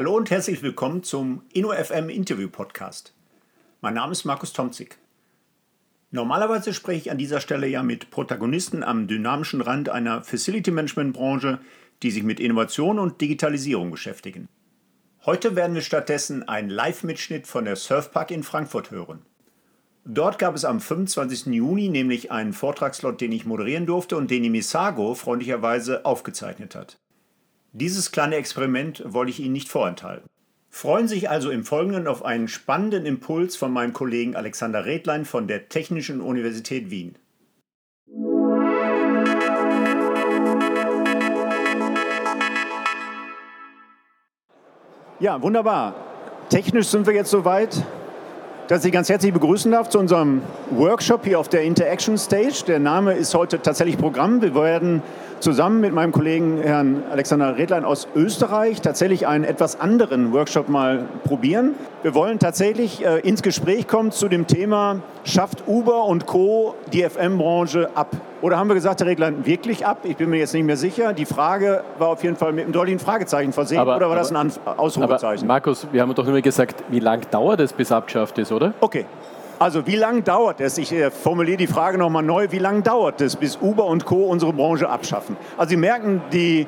Hallo und herzlich willkommen zum InnoFM Interview Podcast. Mein Name ist Markus Tomzig. Normalerweise spreche ich an dieser Stelle ja mit Protagonisten am dynamischen Rand einer Facility Management Branche, die sich mit Innovation und Digitalisierung beschäftigen. Heute werden wir stattdessen einen Live-Mitschnitt von der Surfpark in Frankfurt hören. Dort gab es am 25. Juni nämlich einen Vortragslot, den ich moderieren durfte und den die Misago freundlicherweise aufgezeichnet hat. Dieses kleine Experiment wollte ich Ihnen nicht vorenthalten. Freuen Sie sich also im Folgenden auf einen spannenden Impuls von meinem Kollegen Alexander Redlein von der Technischen Universität Wien. Ja, wunderbar. Technisch sind wir jetzt soweit, dass ich Sie ganz herzlich begrüßen darf zu unserem Workshop hier auf der Interaction Stage. Der Name ist heute tatsächlich Programm. Wir werden zusammen mit meinem Kollegen Herrn Alexander Redlein aus Österreich tatsächlich einen etwas anderen Workshop mal probieren. Wir wollen tatsächlich äh, ins Gespräch kommen zu dem Thema, schafft Uber und Co. die FM-Branche ab? Oder haben wir gesagt, Herr Redlein, wirklich ab? Ich bin mir jetzt nicht mehr sicher. Die Frage war auf jeden Fall mit einem deutlichen Fragezeichen versehen. Aber, oder war aber, das ein Ausrufezeichen? Markus, wir haben doch nur gesagt, wie lange dauert es, bis abgeschafft ist, oder? Okay, also wie lange dauert es, ich äh, formuliere die Frage nochmal neu, wie lange dauert es, bis Uber und Co. unsere Branche abschaffen? Also Sie merken, die,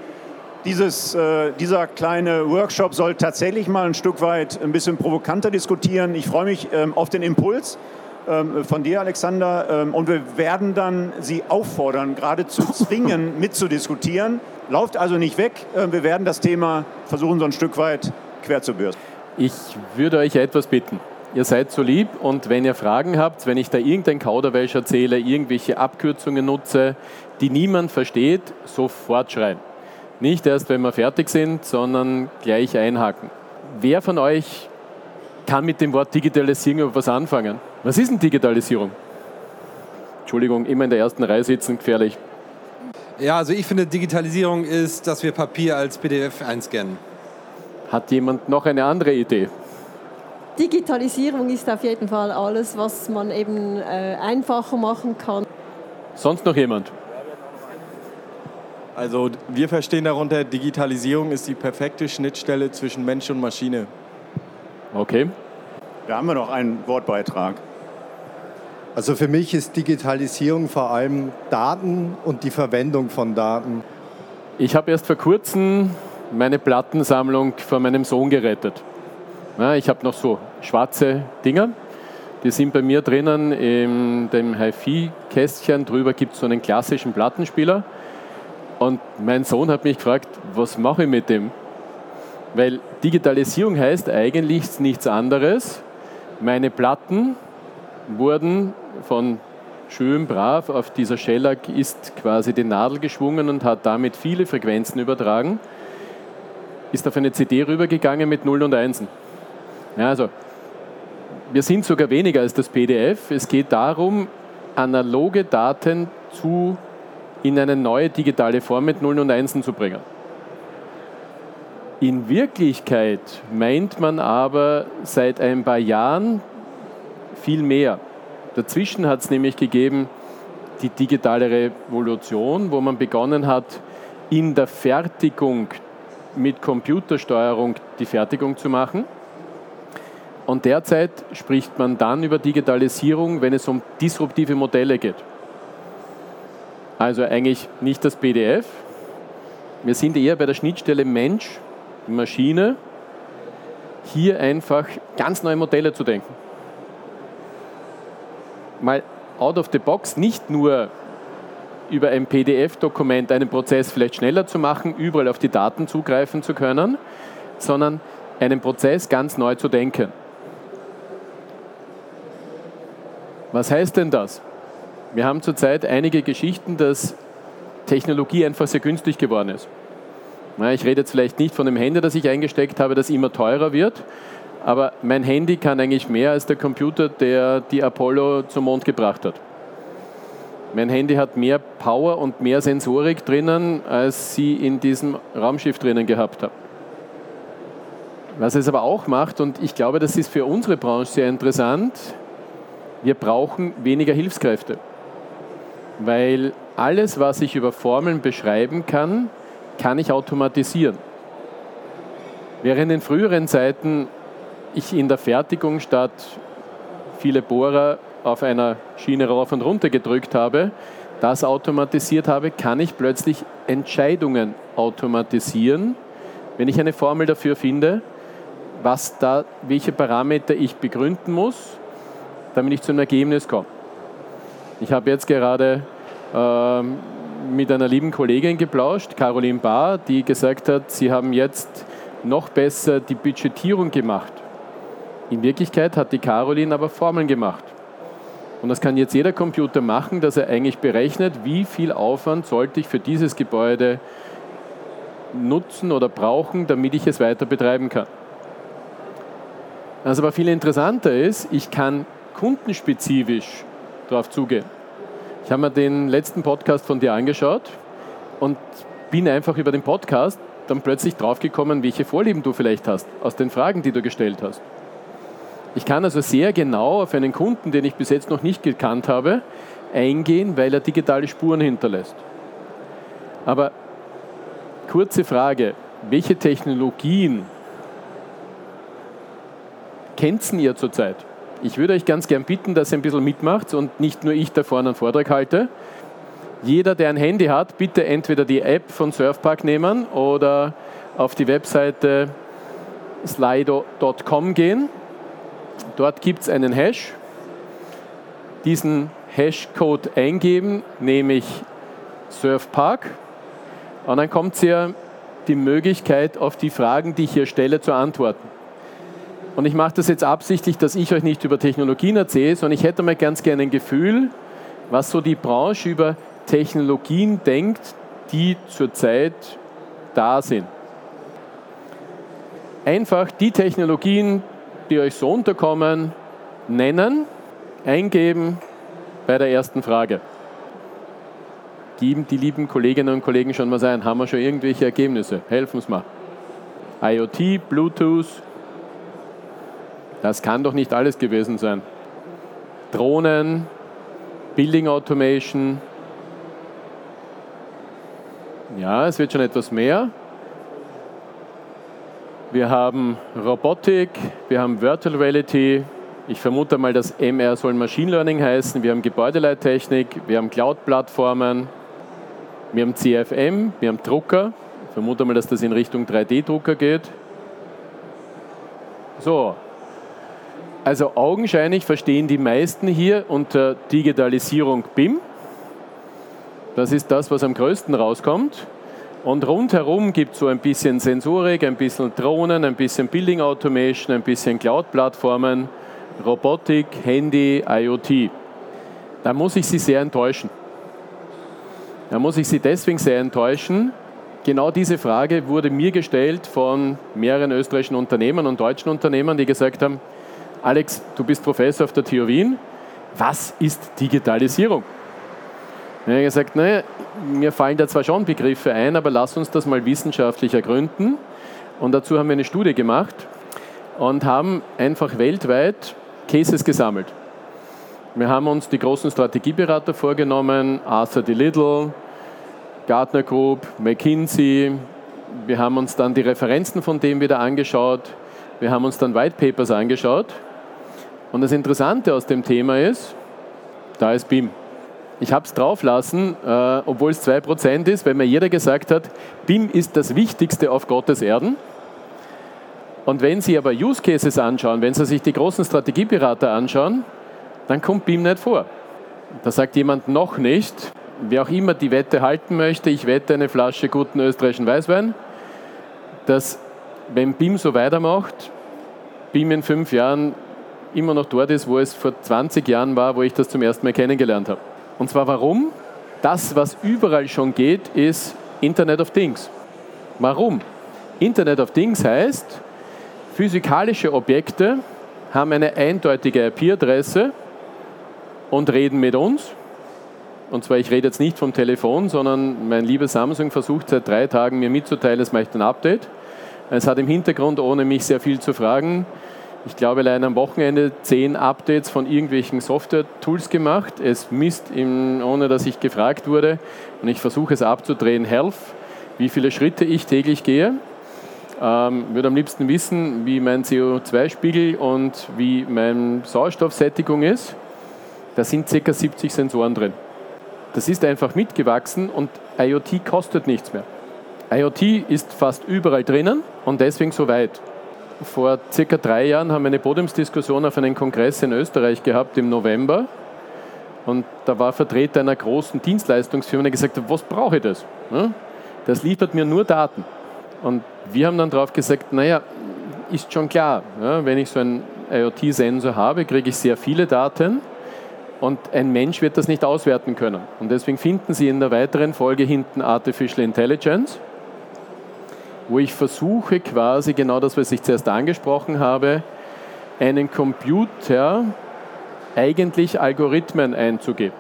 dieses, äh, dieser kleine Workshop soll tatsächlich mal ein Stück weit ein bisschen provokanter diskutieren. Ich freue mich ähm, auf den Impuls von dir, Alexander, ähm, und wir werden dann Sie auffordern, geradezu zwingen, mitzudiskutieren. Lauft also nicht weg, äh, wir werden das Thema versuchen, so ein Stück weit quer zu bürsten. Ich würde euch etwas bitten ihr seid so lieb und wenn ihr Fragen habt, wenn ich da irgendein Kauderwelsch erzähle, irgendwelche Abkürzungen nutze, die niemand versteht, sofort schreien. Nicht erst, wenn wir fertig sind, sondern gleich einhaken. Wer von euch kann mit dem Wort Digitalisierung was anfangen? Was ist denn Digitalisierung? Entschuldigung, immer in der ersten Reihe sitzen, gefährlich. Ja, also ich finde, Digitalisierung ist, dass wir Papier als PDF einscannen. Hat jemand noch eine andere Idee? Digitalisierung ist auf jeden Fall alles, was man eben äh, einfacher machen kann. Sonst noch jemand? Also wir verstehen darunter, Digitalisierung ist die perfekte Schnittstelle zwischen Mensch und Maschine. Okay. Da haben wir noch einen Wortbeitrag. Also für mich ist Digitalisierung vor allem Daten und die Verwendung von Daten. Ich habe erst vor kurzem meine Plattensammlung von meinem Sohn gerettet. Ich habe noch so schwarze Dinger. Die sind bei mir drinnen in dem HiFi-Kästchen. Drüber gibt es so einen klassischen Plattenspieler. Und mein Sohn hat mich gefragt, was mache ich mit dem? Weil Digitalisierung heißt eigentlich nichts anderes. Meine Platten wurden von schön brav auf dieser Shellac ist quasi die Nadel geschwungen und hat damit viele Frequenzen übertragen. Ist auf eine CD rübergegangen mit 0 und 1. Ja, also, wir sind sogar weniger als das PDF. Es geht darum, analoge Daten zu, in eine neue digitale Form mit Nullen und Einsen zu bringen. In Wirklichkeit meint man aber seit ein paar Jahren viel mehr. Dazwischen hat es nämlich gegeben die digitale Revolution, wo man begonnen hat, in der Fertigung mit Computersteuerung die Fertigung zu machen. Und derzeit spricht man dann über Digitalisierung, wenn es um disruptive Modelle geht. Also eigentlich nicht das PDF. Wir sind eher bei der Schnittstelle Mensch, Maschine, hier einfach ganz neue Modelle zu denken. Mal out of the box, nicht nur über ein PDF-Dokument einen Prozess vielleicht schneller zu machen, überall auf die Daten zugreifen zu können, sondern einen Prozess ganz neu zu denken. Was heißt denn das? Wir haben zurzeit einige Geschichten, dass Technologie einfach sehr günstig geworden ist. Ich rede jetzt vielleicht nicht von dem Handy, das ich eingesteckt habe, das immer teurer wird, aber mein Handy kann eigentlich mehr als der Computer, der die Apollo zum Mond gebracht hat. Mein Handy hat mehr Power und mehr Sensorik drinnen, als sie in diesem Raumschiff drinnen gehabt haben. Was es aber auch macht, und ich glaube, das ist für unsere Branche sehr interessant, wir brauchen weniger Hilfskräfte, weil alles, was ich über Formeln beschreiben kann, kann ich automatisieren. Während in früheren Zeiten ich in der Fertigung statt viele Bohrer auf einer Schiene rauf und runter gedrückt habe, das automatisiert habe, kann ich plötzlich Entscheidungen automatisieren, wenn ich eine Formel dafür finde, was da, welche Parameter ich begründen muss, damit ich zu einem Ergebnis komme. Ich habe jetzt gerade äh, mit einer lieben Kollegin geplauscht, Caroline Bahr, die gesagt hat, sie haben jetzt noch besser die Budgetierung gemacht. In Wirklichkeit hat die Caroline aber Formeln gemacht. Und das kann jetzt jeder Computer machen, dass er eigentlich berechnet, wie viel Aufwand sollte ich für dieses Gebäude nutzen oder brauchen, damit ich es weiter betreiben kann. Was aber viel interessanter ist, ich kann kundenspezifisch darauf zugehen. Ich habe mir den letzten Podcast von dir angeschaut und bin einfach über den Podcast dann plötzlich draufgekommen, welche Vorlieben du vielleicht hast, aus den Fragen, die du gestellt hast. Ich kann also sehr genau auf einen Kunden, den ich bis jetzt noch nicht gekannt habe, eingehen, weil er digitale Spuren hinterlässt. Aber kurze Frage, welche Technologien kennt ihr zurzeit? Ich würde euch ganz gern bitten, dass ihr ein bisschen mitmacht und nicht nur ich da vorne einen Vortrag halte. Jeder, der ein Handy hat, bitte entweder die App von Surfpark nehmen oder auf die Webseite slido.com gehen. Dort gibt es einen Hash. Diesen Hashcode eingeben, nämlich Surfpark. Und dann kommt hier die Möglichkeit, auf die Fragen, die ich hier stelle, zu antworten. Und ich mache das jetzt absichtlich, dass ich euch nicht über Technologien erzähle, sondern ich hätte mal ganz gerne ein Gefühl, was so die Branche über Technologien denkt, die zurzeit da sind. Einfach die Technologien, die euch so unterkommen, nennen, eingeben bei der ersten Frage. Geben die lieben Kolleginnen und Kollegen schon mal sein, haben wir schon irgendwelche Ergebnisse? Helfen uns mal. IoT, Bluetooth, das kann doch nicht alles gewesen sein. Drohnen, Building Automation. Ja, es wird schon etwas mehr. Wir haben Robotik, wir haben Virtual Reality. Ich vermute mal, das MR soll Machine Learning heißen. Wir haben Gebäudeleittechnik, wir haben Cloud-Plattformen, wir haben CFM, wir haben Drucker. Ich vermute mal, dass das in Richtung 3D-Drucker geht. So, also augenscheinlich verstehen die meisten hier unter Digitalisierung BIM. Das ist das, was am größten rauskommt. Und rundherum gibt es so ein bisschen Sensorik, ein bisschen Drohnen, ein bisschen Building Automation, ein bisschen Cloud-Plattformen, Robotik, Handy, IoT. Da muss ich Sie sehr enttäuschen. Da muss ich Sie deswegen sehr enttäuschen. Genau diese Frage wurde mir gestellt von mehreren österreichischen Unternehmern und deutschen Unternehmern, die gesagt haben, Alex, du bist Professor auf der TU Wien. Was ist Digitalisierung? Ich habe gesagt, naja, mir fallen da zwar schon Begriffe ein, aber lass uns das mal wissenschaftlich ergründen. Und dazu haben wir eine Studie gemacht und haben einfach weltweit Cases gesammelt. Wir haben uns die großen Strategieberater vorgenommen, Arthur D. Little, Gartner Group, McKinsey. Wir haben uns dann die Referenzen von dem wieder angeschaut. Wir haben uns dann White Papers angeschaut und das Interessante aus dem Thema ist, da ist BIM. Ich habe es drauflassen, äh, obwohl es 2% ist, weil mir jeder gesagt hat, BIM ist das Wichtigste auf Gottes Erden. Und wenn Sie aber Use Cases anschauen, wenn Sie sich die großen Strategieberater anschauen, dann kommt BIM nicht vor. Da sagt jemand noch nicht, wer auch immer die Wette halten möchte, ich wette eine Flasche guten österreichischen Weißwein, dass wenn BIM so weitermacht, BIM in fünf Jahren immer noch dort ist, wo es vor 20 Jahren war, wo ich das zum ersten Mal kennengelernt habe. Und zwar warum? Das, was überall schon geht, ist Internet of Things. Warum? Internet of Things heißt, physikalische Objekte haben eine eindeutige IP-Adresse und reden mit uns. Und zwar, ich rede jetzt nicht vom Telefon, sondern mein lieber Samsung versucht seit drei Tagen mir mitzuteilen, es möchte ein Update. Es hat im Hintergrund, ohne mich sehr viel zu fragen, ich glaube, allein am Wochenende zehn Updates von irgendwelchen Software-Tools gemacht. Es misst, im, ohne dass ich gefragt wurde, und ich versuche es abzudrehen, Health, wie viele Schritte ich täglich gehe. ähm, würde am liebsten wissen, wie mein CO2-Spiegel und wie meine Sauerstoffsättigung ist. Da sind ca. 70 Sensoren drin. Das ist einfach mitgewachsen und IoT kostet nichts mehr. IoT ist fast überall drinnen und deswegen so weit. Vor circa drei Jahren haben wir eine Podiumsdiskussion auf einem Kongress in Österreich gehabt im November. Und da war Vertreter einer großen Dienstleistungsfirma, der gesagt hat, was brauche ich das? Das liefert mir nur Daten. Und wir haben dann darauf gesagt, naja, ist schon klar, wenn ich so einen IoT-Sensor habe, kriege ich sehr viele Daten und ein Mensch wird das nicht auswerten können. Und deswegen finden Sie in der weiteren Folge hinten Artificial Intelligence wo ich versuche quasi genau das, was ich zuerst angesprochen habe, einen Computer eigentlich Algorithmen einzugeben.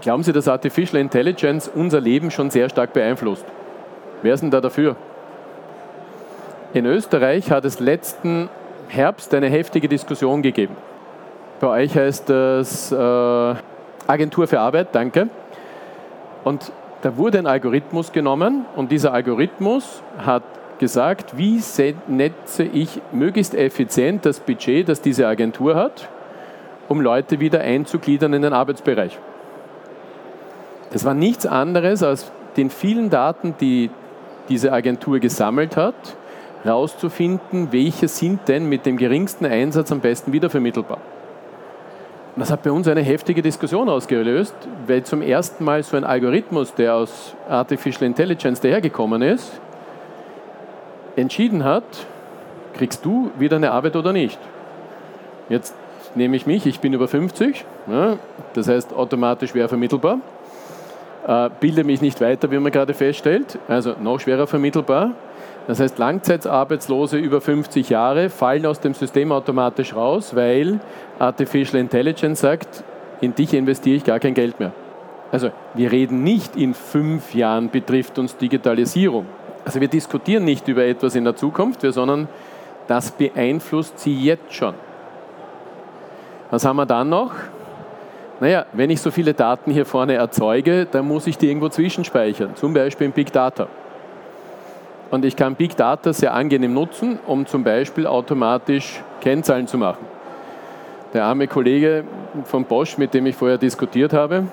Glauben Sie, dass Artificial Intelligence unser Leben schon sehr stark beeinflusst? Wer ist denn da dafür? In Österreich hat es letzten Herbst eine heftige Diskussion gegeben. Bei euch heißt das äh, Agentur für Arbeit, danke. Und da wurde ein Algorithmus genommen und dieser Algorithmus hat gesagt, wie netze ich möglichst effizient das Budget, das diese Agentur hat, um Leute wieder einzugliedern in den Arbeitsbereich. Das war nichts anderes als den vielen Daten, die diese Agentur gesammelt hat, herauszufinden, welche sind denn mit dem geringsten Einsatz am besten wiedervermittelbar. Das hat bei uns eine heftige Diskussion ausgelöst, weil zum ersten Mal so ein Algorithmus, der aus Artificial Intelligence dahergekommen ist, entschieden hat, kriegst du wieder eine Arbeit oder nicht. Jetzt nehme ich mich, ich bin über 50, ja, das heißt automatisch schwer vermittelbar, äh, bilde mich nicht weiter, wie man gerade feststellt, also noch schwerer vermittelbar. Das heißt, Langzeitarbeitslose über 50 Jahre fallen aus dem System automatisch raus, weil Artificial Intelligence sagt, in dich investiere ich gar kein Geld mehr. Also wir reden nicht in fünf Jahren betrifft uns Digitalisierung. Also wir diskutieren nicht über etwas in der Zukunft, sondern das beeinflusst sie jetzt schon. Was haben wir dann noch? Naja, wenn ich so viele Daten hier vorne erzeuge, dann muss ich die irgendwo zwischenspeichern, zum Beispiel in Big Data. Und ich kann Big Data sehr angenehm nutzen, um zum Beispiel automatisch Kennzahlen zu machen. Der arme Kollege von Bosch, mit dem ich vorher diskutiert habe,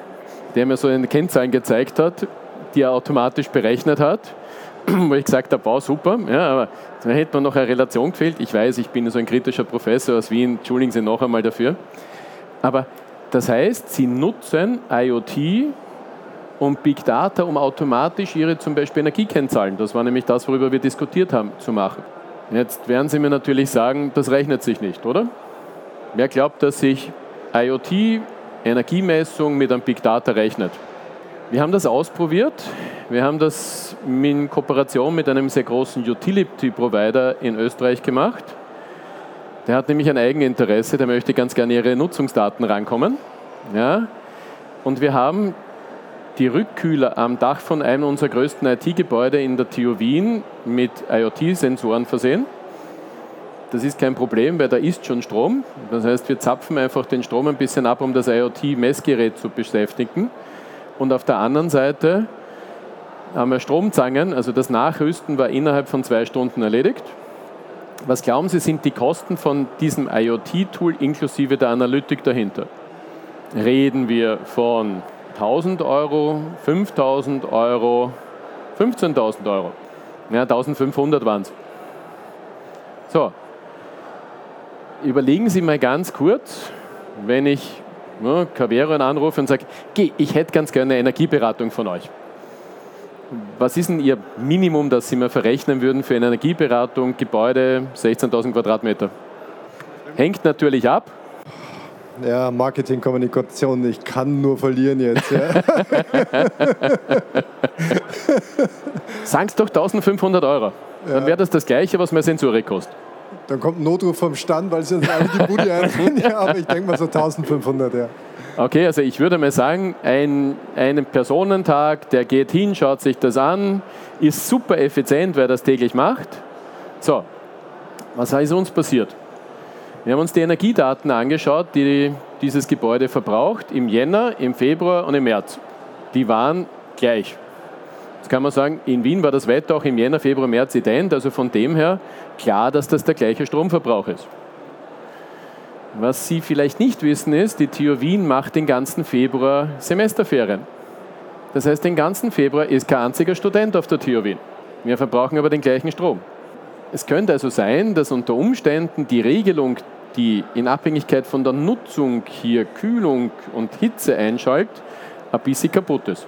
der mir so eine Kennzahlen gezeigt hat, die er automatisch berechnet hat, wo ich gesagt habe, wow, super, ja, aber da hätte man noch eine Relation gefehlt. Ich weiß, ich bin so ein kritischer Professor aus Wien, entschuldigen Sie noch einmal dafür. Aber das heißt, Sie nutzen IoT und Big Data, um automatisch Ihre zum Beispiel Energiekennzahlen, das war nämlich das, worüber wir diskutiert haben, zu machen. Jetzt werden Sie mir natürlich sagen, das rechnet sich nicht, oder? Wer glaubt, dass sich IoT, Energiemessung mit einem Big Data rechnet? Wir haben das ausprobiert. Wir haben das in Kooperation mit einem sehr großen Utility-Provider in Österreich gemacht. Der hat nämlich ein Eigeninteresse, der möchte ganz gerne ihre Nutzungsdaten rankommen. Ja? Und wir haben die Rückkühler am Dach von einem unserer größten IT-Gebäude in der TU Wien mit IoT-Sensoren versehen. Das ist kein Problem, weil da ist schon Strom. Das heißt, wir zapfen einfach den Strom ein bisschen ab, um das IoT-Messgerät zu beschäftigen. Und auf der anderen Seite haben wir Stromzangen, also das Nachrüsten war innerhalb von zwei Stunden erledigt. Was glauben Sie, sind die Kosten von diesem IoT-Tool inklusive der Analytik dahinter? Reden wir von 1000 Euro, 5000 Euro, 15.000 Euro. Ja, 1500 waren es. So, überlegen Sie mal ganz kurz, wenn ich ja, anrufe und sage, ich hätte ganz gerne eine Energieberatung von euch. Was ist denn Ihr Minimum, das Sie mir verrechnen würden für eine Energieberatung, Gebäude, 16.000 Quadratmeter? Hängt natürlich ab. Ja, Marketing, Kommunikation, ich kann nur verlieren jetzt. Ja. Sagen Sie doch 1500 Euro. Dann wäre das das Gleiche, was mehr Sensorik kostet. Dann kommt ein Notruf vom Stand, weil sie alle die Bude einrennen. Ja, aber ich denke mal so 1500, ja. Okay, also ich würde mal sagen, ein, ein Personentag, der geht hin, schaut sich das an, ist super effizient, wer das täglich macht. So, was ist uns passiert? Wir haben uns die Energiedaten angeschaut, die dieses Gebäude verbraucht, im Jänner, im Februar und im März. Die waren gleich. Jetzt kann man sagen, in Wien war das Wetter auch im Jänner, Februar, März ident, also von dem her klar, dass das der gleiche Stromverbrauch ist. Was Sie vielleicht nicht wissen ist, die TU Wien macht den ganzen Februar Semesterferien. Das heißt, den ganzen Februar ist kein einziger Student auf der TU Wien. Wir verbrauchen aber den gleichen Strom. Es könnte also sein, dass unter Umständen die Regelung, die in Abhängigkeit von der Nutzung hier Kühlung und Hitze einschaltet, ein bisschen kaputt ist.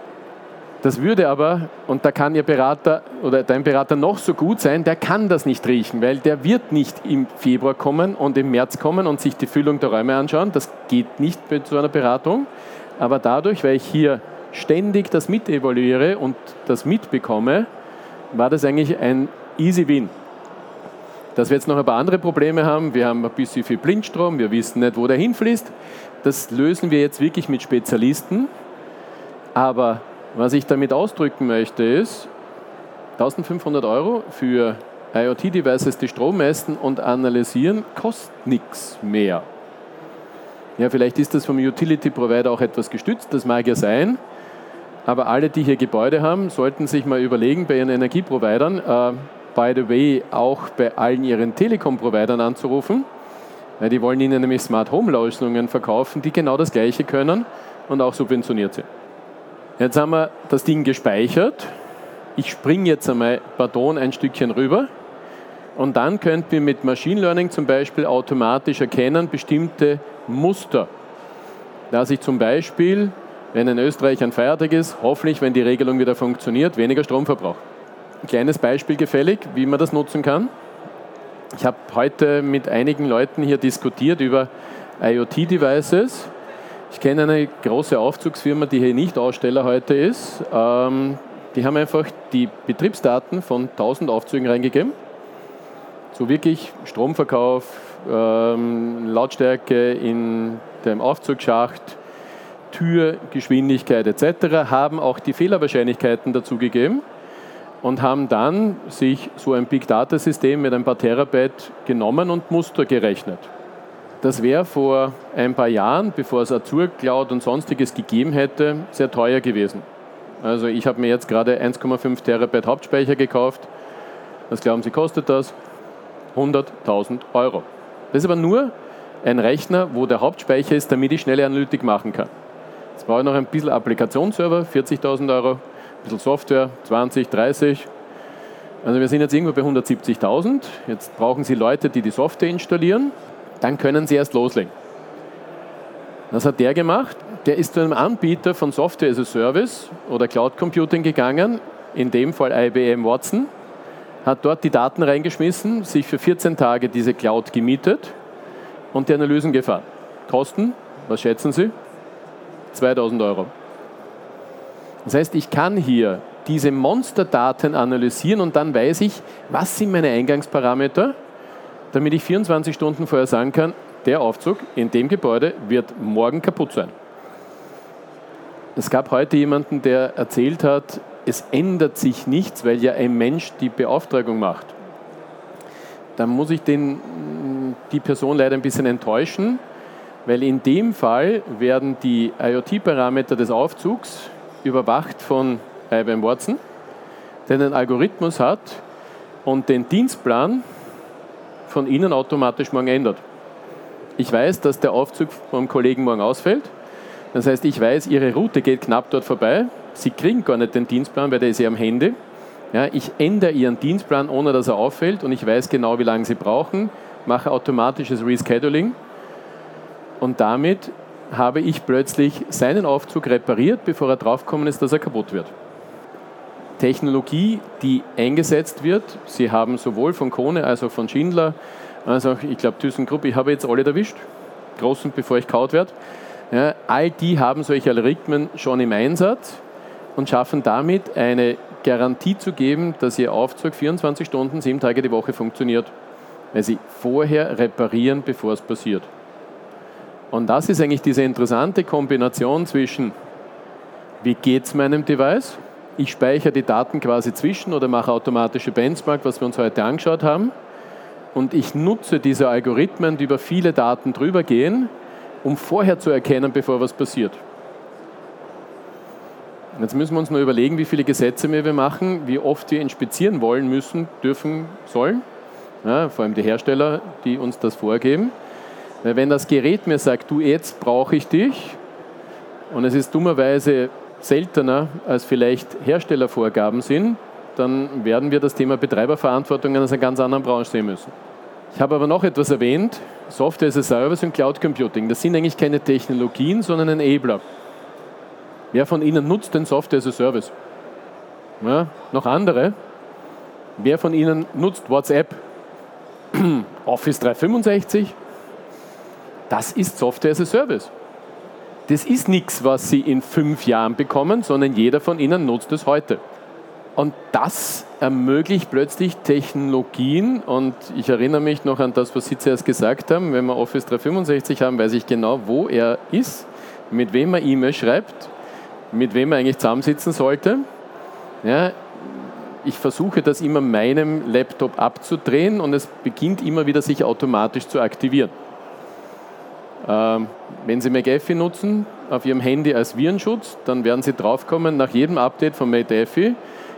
Das würde aber, und da kann Ihr Berater oder dein Berater noch so gut sein, der kann das nicht riechen, weil der wird nicht im Februar kommen und im März kommen und sich die Füllung der Räume anschauen. Das geht nicht mit so einer Beratung. Aber dadurch, weil ich hier ständig das mitevaluiere und das mitbekomme, war das eigentlich ein easy win. Dass wir jetzt noch ein paar andere Probleme haben, wir haben ein bisschen viel Blindstrom, wir wissen nicht, wo der hinfließt, das lösen wir jetzt wirklich mit Spezialisten. Aber was ich damit ausdrücken möchte ist, 1500 Euro für IoT-Devices, die Strom messen und analysieren, kostet nichts mehr. Ja, vielleicht ist das vom Utility Provider auch etwas gestützt, das mag ja sein. Aber alle, die hier Gebäude haben, sollten sich mal überlegen, bei ihren Energieprovidern, äh, by the way, auch bei allen ihren Telekom-Providern anzurufen. Weil die wollen ihnen nämlich Smart Home-Lösungen verkaufen, die genau das Gleiche können und auch subventioniert sind. Jetzt haben wir das Ding gespeichert. Ich springe jetzt einmal, pardon, ein Stückchen rüber. Und dann könnten wir mit Machine Learning zum Beispiel automatisch erkennen bestimmte Muster. Dass ich zum Beispiel, wenn in Österreich ein Feiertag ist, hoffentlich, wenn die Regelung wieder funktioniert, weniger Strom verbrauche. Ein kleines Beispiel gefällig, wie man das nutzen kann. Ich habe heute mit einigen Leuten hier diskutiert über IoT-Devices ich kenne eine große Aufzugsfirma, die hier nicht Aussteller heute ist. Ähm, die haben einfach die Betriebsdaten von 1000 Aufzügen reingegeben. So wirklich Stromverkauf, ähm, Lautstärke in dem Aufzugsschacht, Türgeschwindigkeit etc. haben auch die Fehlerwahrscheinlichkeiten dazugegeben und haben dann sich so ein Big Data System mit ein paar Terabyte genommen und Muster gerechnet. Das wäre vor ein paar Jahren, bevor es Azure Cloud und sonstiges gegeben hätte, sehr teuer gewesen. Also ich habe mir jetzt gerade 1,5 Terabyte Hauptspeicher gekauft. Was glauben Sie, kostet das? 100.000 Euro. Das ist aber nur ein Rechner, wo der Hauptspeicher ist, damit ich schnelle Analytik machen kann. Jetzt brauche ich noch ein bisschen Applikationsserver, 40.000 Euro, ein bisschen Software, 20, 30. Also wir sind jetzt irgendwo bei 170.000. Jetzt brauchen Sie Leute, die die Software installieren dann können Sie erst loslegen. Was hat der gemacht? Der ist zu einem Anbieter von Software as a Service oder Cloud Computing gegangen, in dem Fall IBM Watson, hat dort die Daten reingeschmissen, sich für 14 Tage diese Cloud gemietet und die Analysen gefahren. Kosten, was schätzen Sie? 2000 Euro. Das heißt, ich kann hier diese Monsterdaten analysieren und dann weiß ich, was sind meine Eingangsparameter, damit ich 24 Stunden vorher sagen kann, der Aufzug in dem Gebäude wird morgen kaputt sein. Es gab heute jemanden, der erzählt hat, es ändert sich nichts, weil ja ein Mensch die Beauftragung macht. Dann muss ich den, die Person leider ein bisschen enttäuschen, weil in dem Fall werden die IoT-Parameter des Aufzugs überwacht von IBM Watson, der einen Algorithmus hat und den Dienstplan von Ihnen automatisch morgen ändert. Ich weiß, dass der Aufzug vom Kollegen morgen ausfällt. Das heißt, ich weiß, Ihre Route geht knapp dort vorbei. Sie kriegen gar nicht den Dienstplan, weil der ist ja am Handy. Ja, ich ändere Ihren Dienstplan, ohne dass er auffällt und ich weiß genau, wie lange Sie brauchen, mache automatisches Rescheduling und damit habe ich plötzlich seinen Aufzug repariert, bevor er draufgekommen ist, dass er kaputt wird. Technologie, die eingesetzt wird. Sie haben sowohl von Kone als auch von Schindler, also ich glaube ThyssenKrupp, ich habe jetzt alle erwischt, großen, bevor ich kaut werde. Ja, all die haben solche Algorithmen schon im Einsatz und schaffen damit eine Garantie zu geben, dass ihr Aufzug 24 Stunden, sieben Tage die Woche funktioniert, weil sie vorher reparieren, bevor es passiert. Und das ist eigentlich diese interessante Kombination zwischen, wie geht es meinem Device, ich speichere die Daten quasi zwischen oder mache automatische Benchmark, was wir uns heute angeschaut haben. Und ich nutze diese Algorithmen, die über viele Daten drüber gehen, um vorher zu erkennen, bevor was passiert. Jetzt müssen wir uns nur überlegen, wie viele Gesetze wir machen, wie oft wir inspizieren wollen, müssen, dürfen, sollen. Ja, vor allem die Hersteller, die uns das vorgeben. Weil wenn das Gerät mir sagt, du jetzt brauche ich dich, und es ist dummerweise seltener, als vielleicht Herstellervorgaben sind, dann werden wir das Thema Betreiberverantwortung in einer ganz anderen Branche sehen müssen. Ich habe aber noch etwas erwähnt, Software as a Service und Cloud Computing. Das sind eigentlich keine Technologien, sondern Enabler. Wer von Ihnen nutzt denn Software as a Service? Ja, noch andere? Wer von Ihnen nutzt WhatsApp? Office 365? Das ist Software as a Service. Das ist nichts, was Sie in fünf Jahren bekommen, sondern jeder von Ihnen nutzt es heute. Und das ermöglicht plötzlich Technologien. Und ich erinnere mich noch an das, was Sie zuerst gesagt haben. Wenn wir Office 365 haben, weiß ich genau, wo er ist, mit wem er E-Mail schreibt, mit wem er eigentlich zusammensitzen sollte. Ja, ich versuche das immer meinem Laptop abzudrehen und es beginnt immer wieder sich automatisch zu aktivieren. Ähm, wenn Sie McAfee nutzen auf Ihrem Handy als Virenschutz, dann werden Sie draufkommen, nach jedem Update von McAfee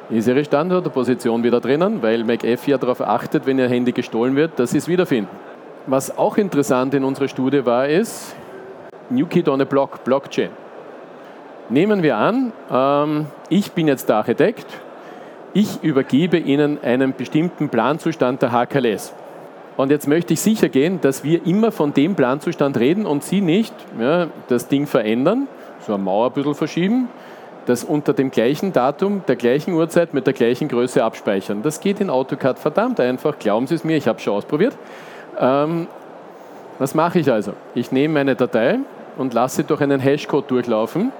ist Ihre Standortposition wieder drinnen, weil McAfee ja darauf achtet, wenn Ihr Handy gestohlen wird, dass Sie es wiederfinden. Was auch interessant in unserer Studie war, ist New Kid on a Block, Blockchain. Nehmen wir an, ähm, ich bin jetzt der Architekt, ich übergebe Ihnen einen bestimmten Planzustand der HKLS. Und jetzt möchte ich sicher gehen, dass wir immer von dem Planzustand reden und Sie nicht ja, das Ding verändern, so eine Mauer ein bisschen verschieben, das unter dem gleichen Datum, der gleichen Uhrzeit mit der gleichen Größe abspeichern. Das geht in AutoCAD verdammt einfach, glauben Sie es mir, ich habe es schon ausprobiert. Ähm, was mache ich also? Ich nehme meine Datei und lasse durch einen Hashcode durchlaufen.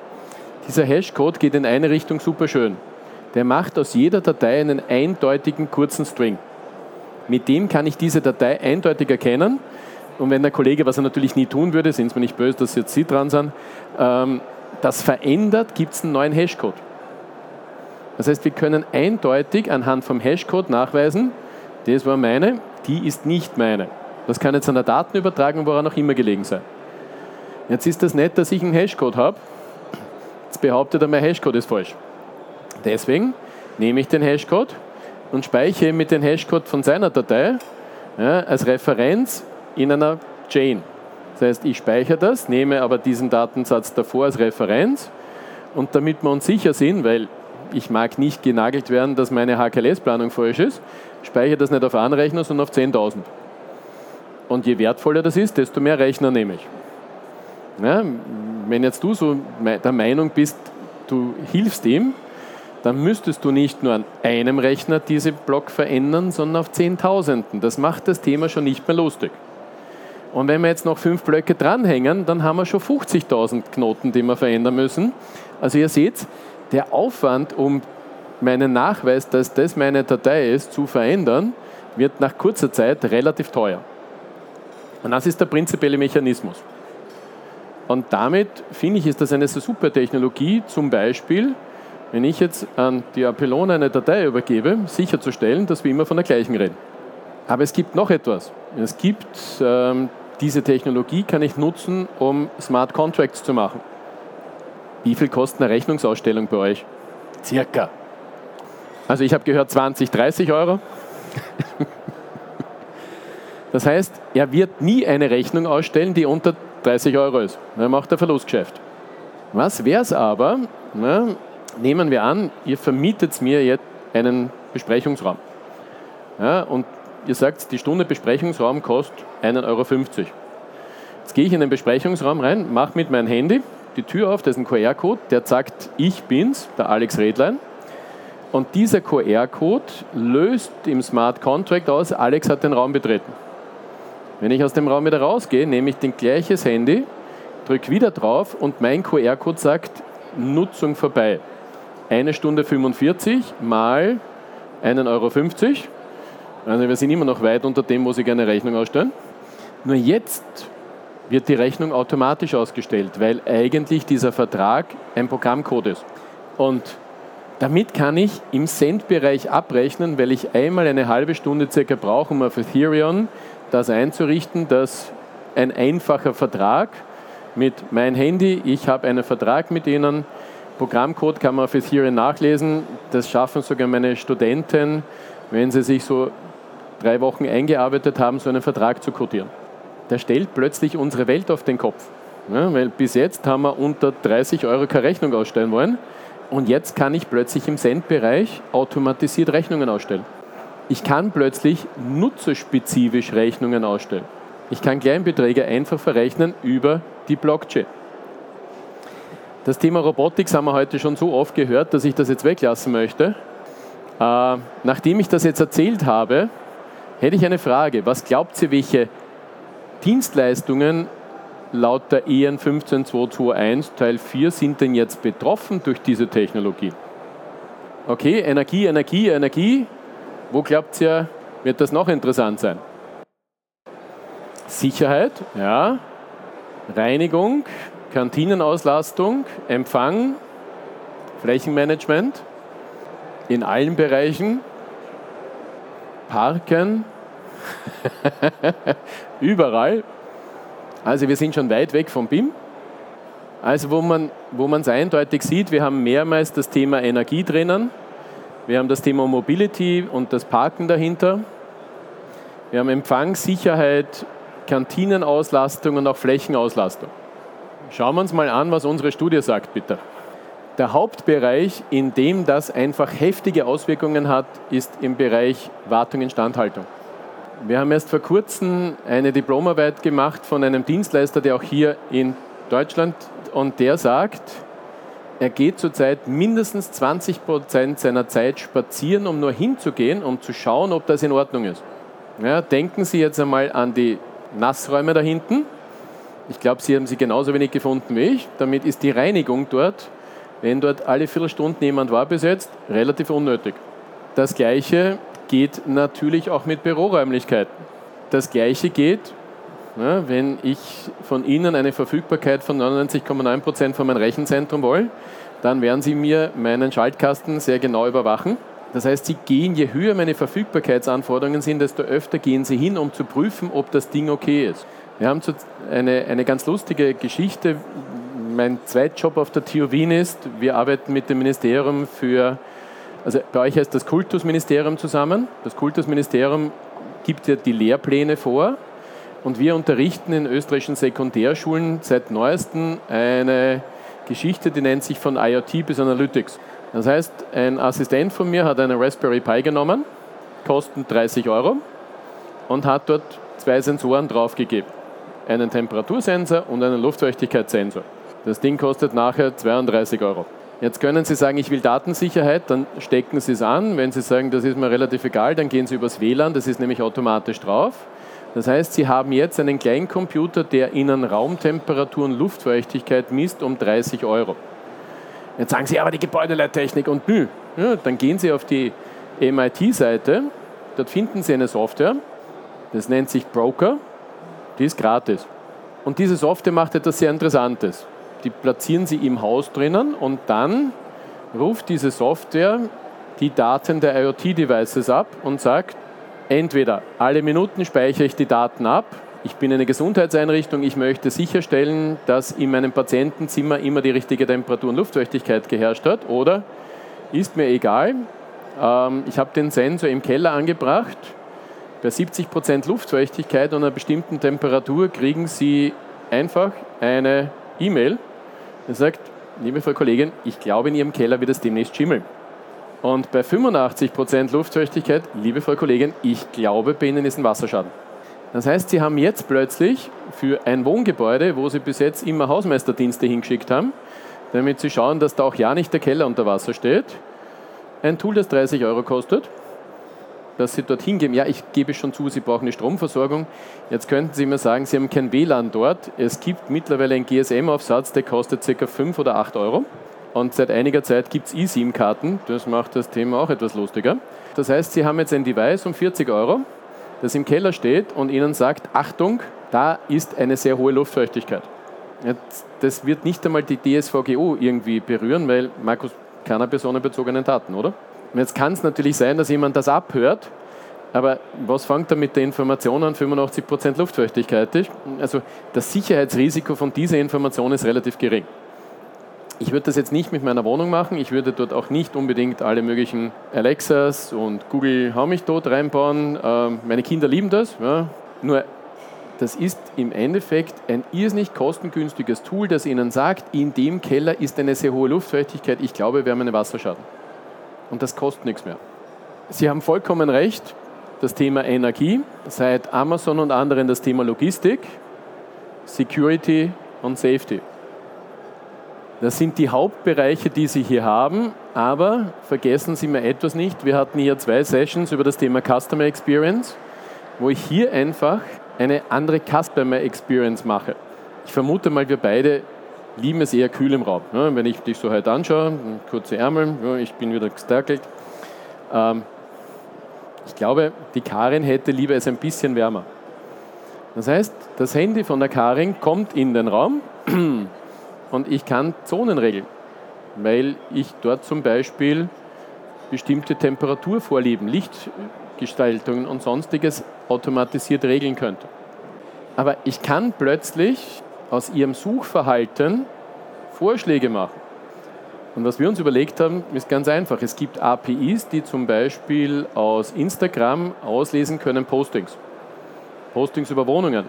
Dieser Hashcode geht in eine Richtung super schön. Der macht aus jeder Datei einen eindeutigen kurzen String. Mit dem kann ich diese Datei eindeutig erkennen. Und wenn der Kollege, was er natürlich nie tun würde, sind es mir nicht böse, dass jetzt Sie dran sind, ähm, das verändert, gibt es einen neuen Hashcode. Das heißt, wir können eindeutig anhand vom Hashcode nachweisen, das war meine, die ist nicht meine. Das kann jetzt an der Datenübertragung woran auch immer gelegen sein. Jetzt ist das nett, dass ich einen Hashcode habe. Jetzt behauptet er, mein Hashcode ist falsch. Deswegen nehme ich den Hashcode und speichere mit dem Hashcode von seiner Datei ja, als Referenz in einer Chain. Das heißt, ich speichere das, nehme aber diesen Datensatz davor als Referenz und damit wir uns sicher sind, weil ich mag nicht genagelt werden, dass meine HKLS-Planung falsch ist, speichere das nicht auf einen Rechner, sondern auf 10.000. Und je wertvoller das ist, desto mehr Rechner nehme ich. Ja, wenn jetzt du so der Meinung bist, du hilfst ihm, dann müsstest du nicht nur an einem Rechner diese Block verändern, sondern auf Zehntausenden. Das macht das Thema schon nicht mehr lustig. Und wenn wir jetzt noch fünf Blöcke dranhängen, dann haben wir schon 50.000 Knoten, die wir verändern müssen. Also ihr seht, der Aufwand, um meinen Nachweis, dass das meine Datei ist, zu verändern, wird nach kurzer Zeit relativ teuer. Und das ist der prinzipielle Mechanismus. Und damit finde ich, ist das eine super Technologie, zum Beispiel, wenn ich jetzt an die Apelone eine Datei übergebe, sicherzustellen, dass wir immer von der gleichen reden. Aber es gibt noch etwas. Es gibt ähm, diese Technologie, kann ich nutzen, um Smart Contracts zu machen. Wie viel kostet eine Rechnungsausstellung bei euch? Circa. Also ich habe gehört 20, 30 Euro. Das heißt, er wird nie eine Rechnung ausstellen, die unter 30 Euro ist. Er macht ein Verlustgeschäft. Was wäre es aber, na, nehmen wir an, ihr vermietet mir jetzt einen Besprechungsraum. Ja, und ihr sagt, die Stunde Besprechungsraum kostet 1,50 Euro. Jetzt gehe ich in den Besprechungsraum rein, mache mit meinem Handy die Tür auf, das ist ein QR-Code, der sagt, ich bin's, der Alex Redlein. Und dieser QR-Code löst im Smart Contract aus, Alex hat den Raum betreten. Wenn ich aus dem Raum wieder rausgehe, nehme ich den gleiches Handy, drücke wieder drauf und mein QR-Code sagt, Nutzung vorbei eine Stunde 45 mal 1,50 Euro. Also wir sind immer noch weit unter dem, wo Sie gerne Rechnung ausstellen. Nur jetzt wird die Rechnung automatisch ausgestellt, weil eigentlich dieser Vertrag ein Programmcode ist. Und damit kann ich im Cent-Bereich abrechnen, weil ich einmal eine halbe Stunde circa brauche, um auf Ethereum das einzurichten, dass ein einfacher Vertrag mit mein Handy, ich habe einen Vertrag mit Ihnen, Programmcode kann man auf Ethereum nachlesen. Das schaffen sogar meine Studenten, wenn sie sich so drei Wochen eingearbeitet haben, so einen Vertrag zu codieren. Der stellt plötzlich unsere Welt auf den Kopf. Ja, weil bis jetzt haben wir unter 30 Euro keine Rechnung ausstellen wollen. Und jetzt kann ich plötzlich im Cent-Bereich automatisiert Rechnungen ausstellen. Ich kann plötzlich nutzerspezifisch Rechnungen ausstellen. Ich kann Kleinbeträge einfach verrechnen über die Blockchain. Das Thema Robotics haben wir heute schon so oft gehört, dass ich das jetzt weglassen möchte. Äh, nachdem ich das jetzt erzählt habe, hätte ich eine Frage. Was glaubt ihr, welche Dienstleistungen laut der EN 15221 Teil 4 sind denn jetzt betroffen durch diese Technologie? Okay, Energie, Energie, Energie. Wo glaubt ihr, wird das noch interessant sein? Sicherheit, ja. Reinigung, Kantinenauslastung, Empfang, Flächenmanagement in allen Bereichen, Parken, überall. Also wir sind schon weit weg vom BIM. Also wo man wo es eindeutig sieht, wir haben mehrmals das Thema Energie drinnen, wir haben das Thema Mobility und das Parken dahinter, wir haben Empfang, Sicherheit, Kantinenauslastung und auch Flächenauslastung. Schauen wir uns mal an, was unsere Studie sagt, bitte. Der Hauptbereich, in dem das einfach heftige Auswirkungen hat, ist im Bereich Wartung Instandhaltung. Wir haben erst vor kurzem eine Diplomarbeit gemacht von einem Dienstleister, der auch hier in Deutschland und der sagt, er geht zurzeit mindestens 20 Prozent seiner Zeit spazieren, um nur hinzugehen, um zu schauen, ob das in Ordnung ist. Ja, denken Sie jetzt einmal an die Nassräume da hinten. Ich glaube, Sie haben sie genauso wenig gefunden wie ich. Damit ist die Reinigung dort, wenn dort alle Viertelstunden jemand war besetzt, relativ unnötig. Das Gleiche geht natürlich auch mit Büroräumlichkeiten. Das Gleiche geht, ja, wenn ich von Ihnen eine Verfügbarkeit von 99,9 Prozent von meinem Rechenzentrum will, dann werden Sie mir meinen Schaltkasten sehr genau überwachen. Das heißt, Sie gehen, je höher meine Verfügbarkeitsanforderungen sind, desto öfter gehen Sie hin, um zu prüfen, ob das Ding okay ist. Wir haben eine, eine ganz lustige Geschichte. Mein Zweitjob auf der TU Wien ist, wir arbeiten mit dem Ministerium für, also bei euch heißt das Kultusministerium zusammen. Das Kultusministerium gibt ja die Lehrpläne vor und wir unterrichten in österreichischen Sekundärschulen seit neuestem eine Geschichte, die nennt sich von IoT bis Analytics. Das heißt, ein Assistent von mir hat einen Raspberry Pi genommen, kosten 30 Euro und hat dort zwei Sensoren draufgegeben. Einen Temperatursensor und einen Luftfeuchtigkeitssensor. Das Ding kostet nachher 32 Euro. Jetzt können Sie sagen, ich will Datensicherheit, dann stecken Sie es an. Wenn Sie sagen, das ist mir relativ egal, dann gehen Sie übers WLAN, das ist nämlich automatisch drauf. Das heißt, Sie haben jetzt einen kleinen Computer, der Ihnen Raumtemperatur und Luftfeuchtigkeit misst um 30 Euro. Jetzt sagen Sie, aber die Gebäudeleittechnik und nö. Ja, dann gehen Sie auf die MIT-Seite, dort finden Sie eine Software, das nennt sich Broker, die ist gratis. Und diese Software macht etwas sehr Interessantes. Die platzieren Sie im Haus drinnen und dann ruft diese Software die Daten der IoT-Devices ab und sagt, entweder alle Minuten speichere ich die Daten ab ich bin eine Gesundheitseinrichtung, ich möchte sicherstellen, dass in meinem Patientenzimmer immer die richtige Temperatur und Luftfeuchtigkeit geherrscht hat. Oder ist mir egal, ähm, ich habe den Sensor im Keller angebracht. Bei 70% Luftfeuchtigkeit und einer bestimmten Temperatur kriegen Sie einfach eine E-Mail, die sagt, liebe Frau Kollegin, ich glaube, in Ihrem Keller wird es demnächst schimmeln. Und bei 85% Luftfeuchtigkeit, liebe Frau Kollegin, ich glaube, bei Ihnen ist ein Wasserschaden. Das heißt, Sie haben jetzt plötzlich für ein Wohngebäude, wo Sie bis jetzt immer Hausmeisterdienste hingeschickt haben, damit Sie schauen, dass da auch ja nicht der Keller unter Wasser steht, ein Tool, das 30 Euro kostet, dass Sie dorthin geben. Ja, ich gebe schon zu, Sie brauchen eine Stromversorgung. Jetzt könnten Sie mir sagen, Sie haben kein WLAN dort. Es gibt mittlerweile einen GSM-Aufsatz, der kostet ca. 5 oder 8 Euro. Und seit einiger Zeit gibt es eSIM-Karten. Das macht das Thema auch etwas lustiger. Das heißt, Sie haben jetzt ein Device um 40 Euro das im Keller steht und Ihnen sagt, Achtung, da ist eine sehr hohe Luftfeuchtigkeit. Das wird nicht einmal die DSVGO irgendwie berühren, weil Markus keine personenbezogenen Daten, oder? Jetzt kann es natürlich sein, dass jemand das abhört, aber was fängt da mit der Information an? 85% Luftfeuchtigkeit. Also das Sicherheitsrisiko von dieser Information ist relativ gering. Ich würde das jetzt nicht mit meiner Wohnung machen. Ich würde dort auch nicht unbedingt alle möglichen Alexas und Google Hau mich tot reinbauen. Ähm, meine Kinder lieben das. Ja. Nur das ist im Endeffekt ein irrsinnig kostengünstiges Tool, das Ihnen sagt, in dem Keller ist eine sehr hohe Luftfeuchtigkeit. Ich glaube, wir haben einen Wasserschaden. Und das kostet nichts mehr. Sie haben vollkommen recht. Das Thema Energie, seit Amazon und anderen das Thema Logistik, Security und Safety. Das sind die Hauptbereiche, die Sie hier haben, aber vergessen Sie mir etwas nicht. Wir hatten hier zwei Sessions über das Thema Customer Experience, wo ich hier einfach eine andere Customer Experience mache. Ich vermute mal, wir beide lieben es eher kühl im Raum. wenn ich dich so heute anschaue, kurze Ärmel, ich bin wieder gestärkelt. Ähm, ich glaube, die Karin hätte lieber es ein bisschen wärmer. Das heißt, das Handy von der Karin kommt in den Raum und ich kann Zonen regeln, weil ich dort zum Beispiel bestimmte Temperaturvorlieben, Lichtgestaltungen und sonstiges automatisiert regeln könnte. Aber ich kann plötzlich aus ihrem Suchverhalten Vorschläge machen. Und was wir uns überlegt haben, ist ganz einfach. Es gibt APIs, die zum Beispiel aus Instagram auslesen können Postings. Postings über Wohnungen.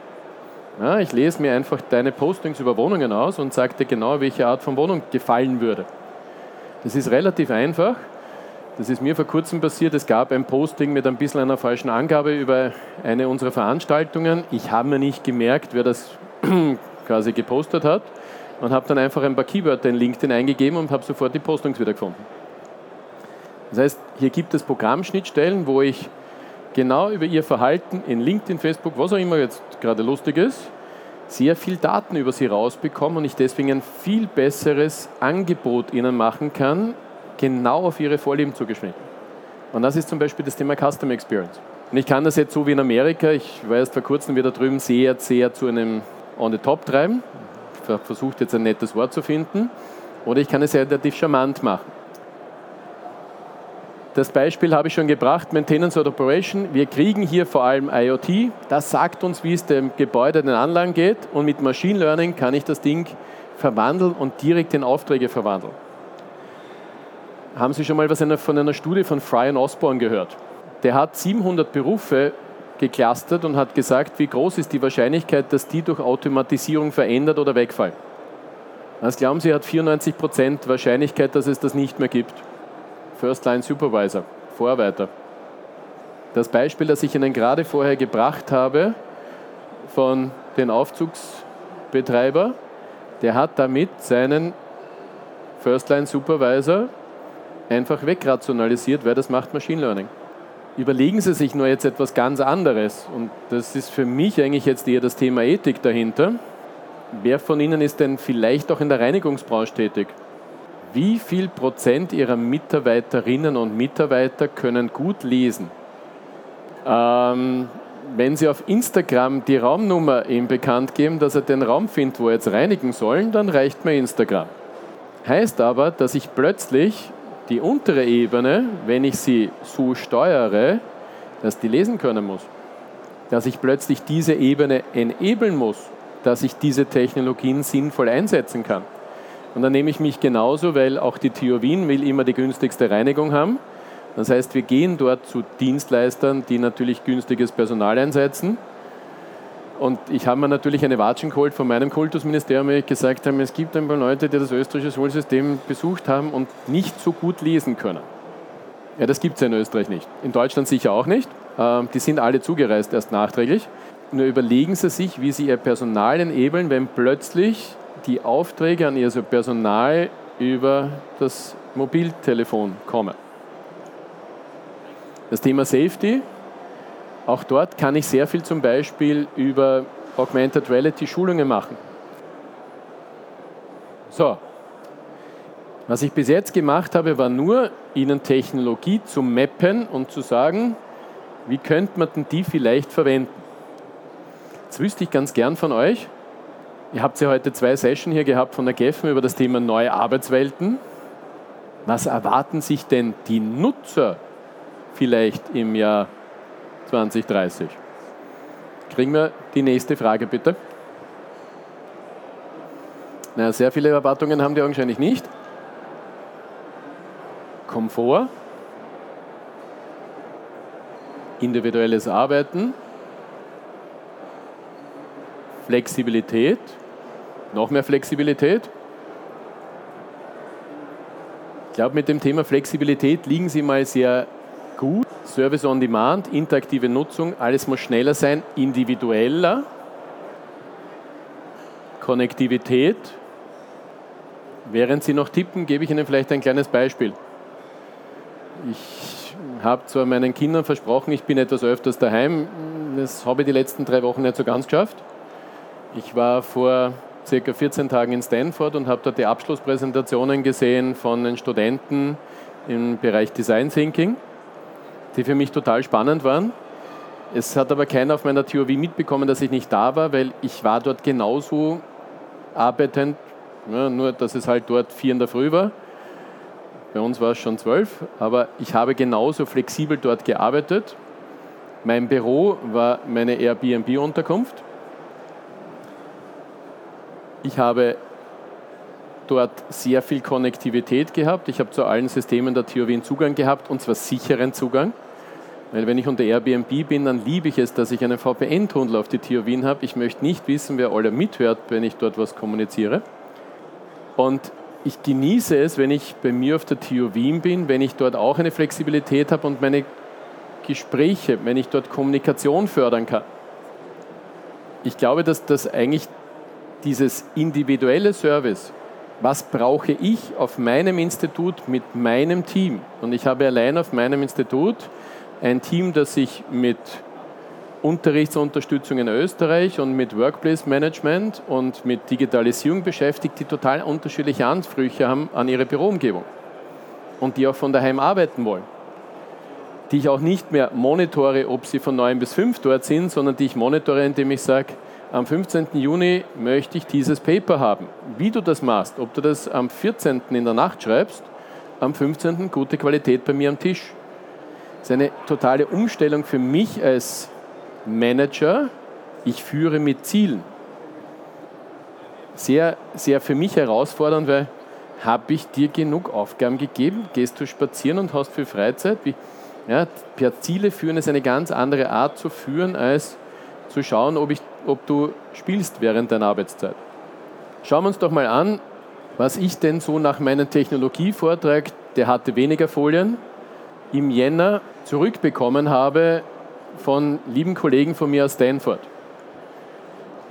Ja, ich lese mir einfach deine Postings über Wohnungen aus und sage dir genau, welche Art von Wohnung gefallen würde. Das ist relativ einfach. Das ist mir vor kurzem passiert. Es gab ein Posting mit ein bisschen einer falschen Angabe über eine unserer Veranstaltungen. Ich habe mir nicht gemerkt, wer das quasi gepostet hat und habe dann einfach ein paar Keywörter in LinkedIn eingegeben und habe sofort die Postings wieder gefunden. Das heißt, hier gibt es Programmschnittstellen, wo ich genau über ihr Verhalten in LinkedIn, Facebook, was auch immer jetzt gerade lustig ist, sehr viel Daten über sie rausbekomme und ich deswegen ein viel besseres Angebot ihnen machen kann, genau auf ihre Vorlieben zugeschnitten. Und das ist zum Beispiel das Thema Customer Experience. Und ich kann das jetzt so wie in Amerika, ich war erst vor kurzem wieder drüben, sehr, sehr zu einem On the Top treiben. Ich versuche jetzt ein nettes Wort zu finden. Oder ich kann es relativ charmant machen. Das Beispiel habe ich schon gebracht, Maintenance or Operation. Wir kriegen hier vor allem IoT. Das sagt uns, wie es dem Gebäude, den Anlagen geht. Und mit Machine Learning kann ich das Ding verwandeln und direkt in Aufträge verwandeln. Haben Sie schon mal was von einer Studie von Fry Osborne gehört? Der hat 700 Berufe geclustert und hat gesagt, wie groß ist die Wahrscheinlichkeit, dass die durch Automatisierung verändert oder wegfallen. Was glauben Sie, hat 94% Wahrscheinlichkeit, dass es das nicht mehr gibt. First Line Supervisor, Vorarbeiter. Das Beispiel, das ich Ihnen gerade vorher gebracht habe von den Aufzugsbetreiber, der hat damit seinen First Line Supervisor einfach wegrationalisiert, weil das macht Machine Learning. Überlegen Sie sich nur jetzt etwas ganz anderes und das ist für mich eigentlich jetzt eher das Thema Ethik dahinter. Wer von Ihnen ist denn vielleicht auch in der Reinigungsbranche tätig? Wie viel Prozent Ihrer Mitarbeiterinnen und Mitarbeiter können gut lesen? Ähm, wenn Sie auf Instagram die Raumnummer ihm bekannt geben, dass er den Raum findet, wo er jetzt reinigen soll, dann reicht mir Instagram. Heißt aber, dass ich plötzlich die untere Ebene, wenn ich sie so steuere, dass die lesen können muss. Dass ich plötzlich diese Ebene enablen muss, dass ich diese Technologien sinnvoll einsetzen kann. Und dann nehme ich mich genauso, weil auch die TU Wien will immer die günstigste Reinigung haben. Das heißt, wir gehen dort zu Dienstleistern, die natürlich günstiges Personal einsetzen. Und ich habe mir natürlich eine Watschen geholt von meinem Kultusministerium, weil ich gesagt habe, es gibt ein paar Leute, die das österreichische Schulsystem besucht haben und nicht so gut lesen können. Ja, das gibt es ja in Österreich nicht. In Deutschland sicher auch nicht. Ähm, die sind alle zugereist erst nachträglich. Nur überlegen Sie sich, wie Sie Ihr Personal enablen, wenn plötzlich die Aufträge an ihr Personal über das Mobiltelefon kommen. Das Thema Safety, auch dort kann ich sehr viel zum Beispiel über Augmented Reality Schulungen machen. So, was ich bis jetzt gemacht habe, war nur, Ihnen Technologie zu mappen und zu sagen, wie könnte man denn die vielleicht verwenden. Jetzt wüsste ich ganz gern von euch, Ihr habt ja heute zwei Sessions hier gehabt von der GEFM über das Thema neue Arbeitswelten. Was erwarten sich denn die Nutzer vielleicht im Jahr 2030? Kriegen wir die nächste Frage bitte. Na, sehr viele Erwartungen haben die augenscheinlich nicht. Komfort, individuelles Arbeiten, Flexibilität, noch mehr Flexibilität. Ich glaube, mit dem Thema Flexibilität liegen Sie mal sehr gut. Service on Demand, interaktive Nutzung, alles muss schneller sein, individueller. Konnektivität. Während Sie noch tippen, gebe ich Ihnen vielleicht ein kleines Beispiel. Ich habe zwar meinen Kindern versprochen, ich bin etwas öfters daheim. Das habe ich die letzten drei Wochen nicht so ganz geschafft. Ich war vor circa 14 Tagen in Stanford und habe dort die Abschlusspräsentationen gesehen von den Studenten im Bereich Design Thinking, die für mich total spannend waren. Es hat aber keiner auf meiner Theorie mitbekommen, dass ich nicht da war, weil ich war dort genauso arbeitend, ja, nur dass es halt dort vier in der Früh war. Bei uns war es schon zwölf, aber ich habe genauso flexibel dort gearbeitet. Mein Büro war meine Airbnb-Unterkunft. Ich habe dort sehr viel Konnektivität gehabt. Ich habe zu allen Systemen der TU Wien Zugang gehabt und zwar sicheren Zugang. Weil wenn ich unter Airbnb bin, dann liebe ich es, dass ich einen VPN-Tunnel auf die TU Wien habe. Ich möchte nicht wissen, wer alle mithört, wenn ich dort was kommuniziere. Und ich genieße es, wenn ich bei mir auf der TU Wien bin, wenn ich dort auch eine Flexibilität habe und meine Gespräche, wenn ich dort Kommunikation fördern kann. Ich glaube, dass das eigentlich dieses individuelle Service, was brauche ich auf meinem Institut mit meinem Team? Und ich habe allein auf meinem Institut ein Team, das sich mit Unterrichtsunterstützung in Österreich und mit Workplace Management und mit Digitalisierung beschäftigt, die total unterschiedliche Ansprüche haben an ihre Büroumgebung und die auch von daheim arbeiten wollen. Die ich auch nicht mehr monitore, ob sie von 9 bis 5 dort sind, sondern die ich monitore, indem ich sage, am 15. Juni möchte ich dieses Paper haben. Wie du das machst, ob du das am 14. in der Nacht schreibst, am 15. gute Qualität bei mir am Tisch. Das ist eine totale Umstellung für mich als Manager. Ich führe mit Zielen. Sehr, sehr für mich herausfordernd, weil habe ich dir genug Aufgaben gegeben? Gehst du spazieren und hast viel Freizeit? Wie, ja, per Ziele führen ist eine ganz andere Art zu führen, als zu schauen, ob, ich, ob du spielst während deiner Arbeitszeit. Schauen wir uns doch mal an, was ich denn so nach meinem Technologievortrag, der hatte weniger Folien, im Jänner zurückbekommen habe von lieben Kollegen von mir aus Stanford.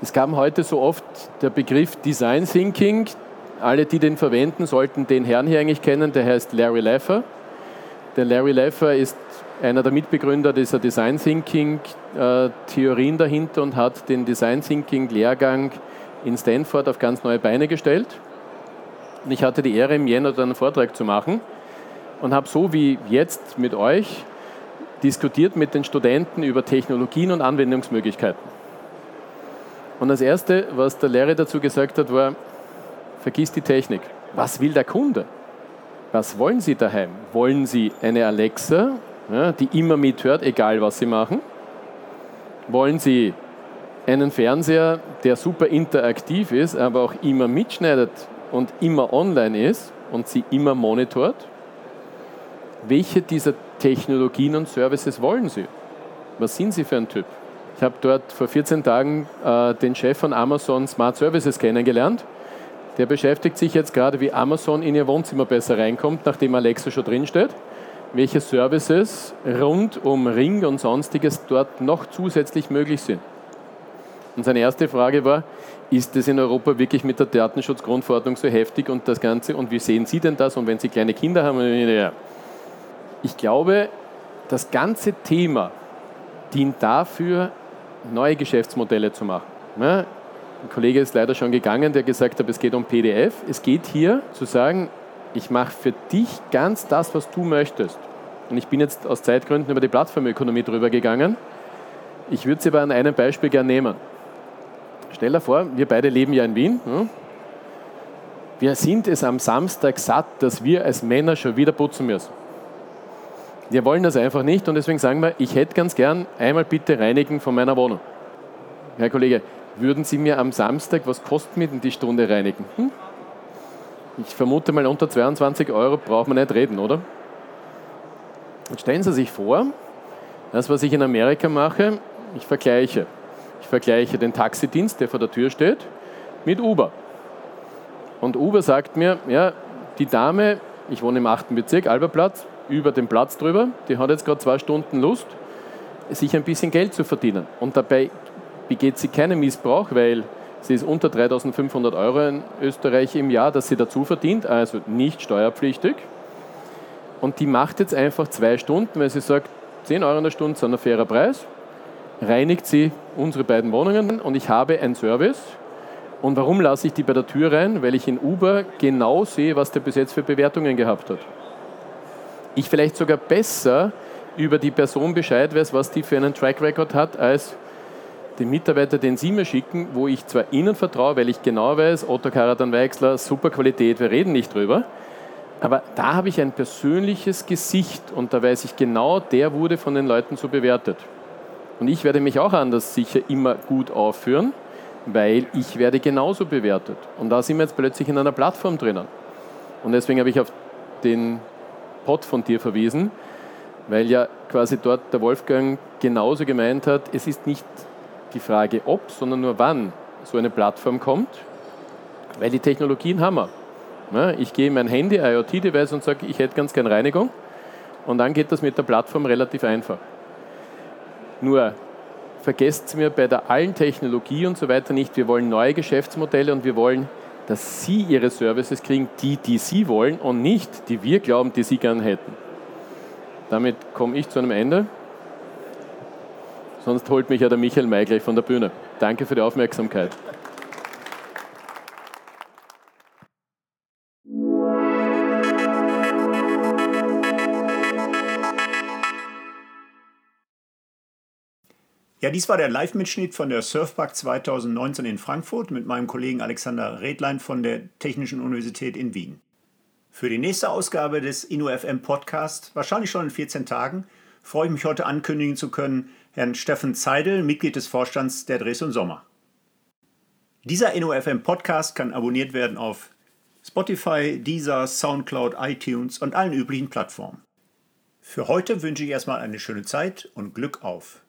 Es kam heute so oft der Begriff Design Thinking. Alle, die den verwenden, sollten den Herrn hier eigentlich kennen, der heißt Larry Laffer. Der Larry Laffer ist einer der Mitbegründer dieser Design Thinking äh, dahinter und hat den Design Thinking Lehrgang in Stanford auf ganz neue Beine gestellt. Und ich hatte die Ehre, im Jänner einen Vortrag zu machen und habe so wie jetzt mit euch diskutiert mit den Studenten über Technologien und Anwendungsmöglichkeiten. Und das Erste, was der Lehrer dazu gesagt hat, war, vergiss die Technik. Was will der Kunde? Was wollen Sie daheim? Wollen Sie eine Alexa ja, die immer mithört, egal was sie machen? Wollen sie einen Fernseher, der super interaktiv ist, aber auch immer mitschneidet und immer online ist und sie immer monitort? Welche dieser Technologien und Services wollen Sie? Was sind Sie für ein Typ? Ich habe dort vor 14 Tagen äh, den Chef von Amazon Smart Services kennengelernt. Der beschäftigt sich jetzt gerade, wie Amazon in Ihr Wohnzimmer besser reinkommt, nachdem Alexa schon drinsteht welche Services rund um Ring und sonstiges dort noch zusätzlich möglich sind. Und seine erste Frage war, ist es in Europa wirklich mit der Datenschutzgrundverordnung so heftig und das Ganze und wie sehen Sie denn das und wenn Sie kleine Kinder haben? Ich glaube, das ganze Thema dient dafür, neue Geschäftsmodelle zu machen. Ja, ein Kollege ist leider schon gegangen, der gesagt hat, es geht um PDF. Es geht hier zu sagen, ich mache für dich ganz das, was du möchtest. Und ich bin jetzt aus Zeitgründen über die Plattformökonomie drüber gegangen. Ich würde sie aber an einem Beispiel gerne nehmen. Stell dir vor, wir beide leben ja in Wien. Wir sind es am Samstag satt, dass wir als Männer schon wieder putzen müssen. Wir wollen das einfach nicht und deswegen sagen wir, ich hätte ganz gern einmal bitte reinigen von meiner Wohnung. Herr Kollege, würden Sie mir am Samstag, was kostet mir denn die Stunde reinigen? Hm? Ich vermute mal, unter 22 Euro braucht man nicht reden, oder? Und stellen Sie sich vor, das, was ich in Amerika mache, ich vergleiche. Ich vergleiche den Taxidienst, der vor der Tür steht, mit Uber. Und Uber sagt mir, ja, die Dame, ich wohne im 8. Bezirk, Alberplatz, über den Platz drüber, die hat jetzt gerade zwei Stunden Lust, sich ein bisschen Geld zu verdienen. Und dabei begeht sie keinen Missbrauch, weil sie ist unter 3500 Euro in Österreich im Jahr, dass sie dazu verdient, also nicht steuerpflichtig. Und die macht jetzt einfach zwei Stunden, weil sie sagt, 10 Euro in der Stunde sind ein fairer Preis, reinigt sie unsere beiden Wohnungen und ich habe einen Service. Und warum lasse ich die bei der Tür rein? Weil ich in Uber genau sehe, was der bis jetzt für Bewertungen gehabt hat. Ich vielleicht sogar besser über die Person Bescheid weiß, was die für einen Track Record hat, als den Mitarbeiter, den Sie mir schicken, wo ich zwar Ihnen vertraue, weil ich genau weiß, Otto Karatan Weixler, super Qualität, wir reden nicht drüber, aber da habe ich ein persönliches Gesicht und da weiß ich genau, der wurde von den Leuten so bewertet. Und ich werde mich auch anders sicher immer gut aufführen, weil ich werde genauso bewertet. Und da sind wir jetzt plötzlich in einer Plattform drinnen. Und deswegen habe ich auf den Pod von dir verwiesen, weil ja quasi dort der Wolfgang genauso gemeint hat, es ist nicht die Frage ob, sondern nur wann so eine Plattform kommt, weil die Technologien haben wir. Ich gehe in mein Handy, IoT-Device und sage, ich hätte ganz gerne Reinigung und dann geht das mit der Plattform relativ einfach. Nur vergesst mir bei der allen Technologie und so weiter nicht, wir wollen neue Geschäftsmodelle und wir wollen, dass Sie Ihre Services kriegen, die, die Sie wollen und nicht, die wir glauben, die Sie gern hätten. Damit komme ich zu einem Ende. Sonst holt mich ja der Michael May gleich von der Bühne. Danke für die Aufmerksamkeit. Ja, dies war der Live-Mitschnitt von der Surfpark 2019 in Frankfurt mit meinem Kollegen Alexander Redlein von der Technischen Universität in Wien. Für die nächste Ausgabe des InnoFM Podcast, wahrscheinlich schon in 14 Tagen, freue ich mich heute ankündigen zu können, Herrn Steffen Zeidel, Mitglied des Vorstands der Dres und Sommer. Dieser InnoFM Podcast kann abonniert werden auf Spotify, Deezer, Soundcloud, iTunes und allen üblichen Plattformen. Für heute wünsche ich erstmal eine schöne Zeit und Glück auf.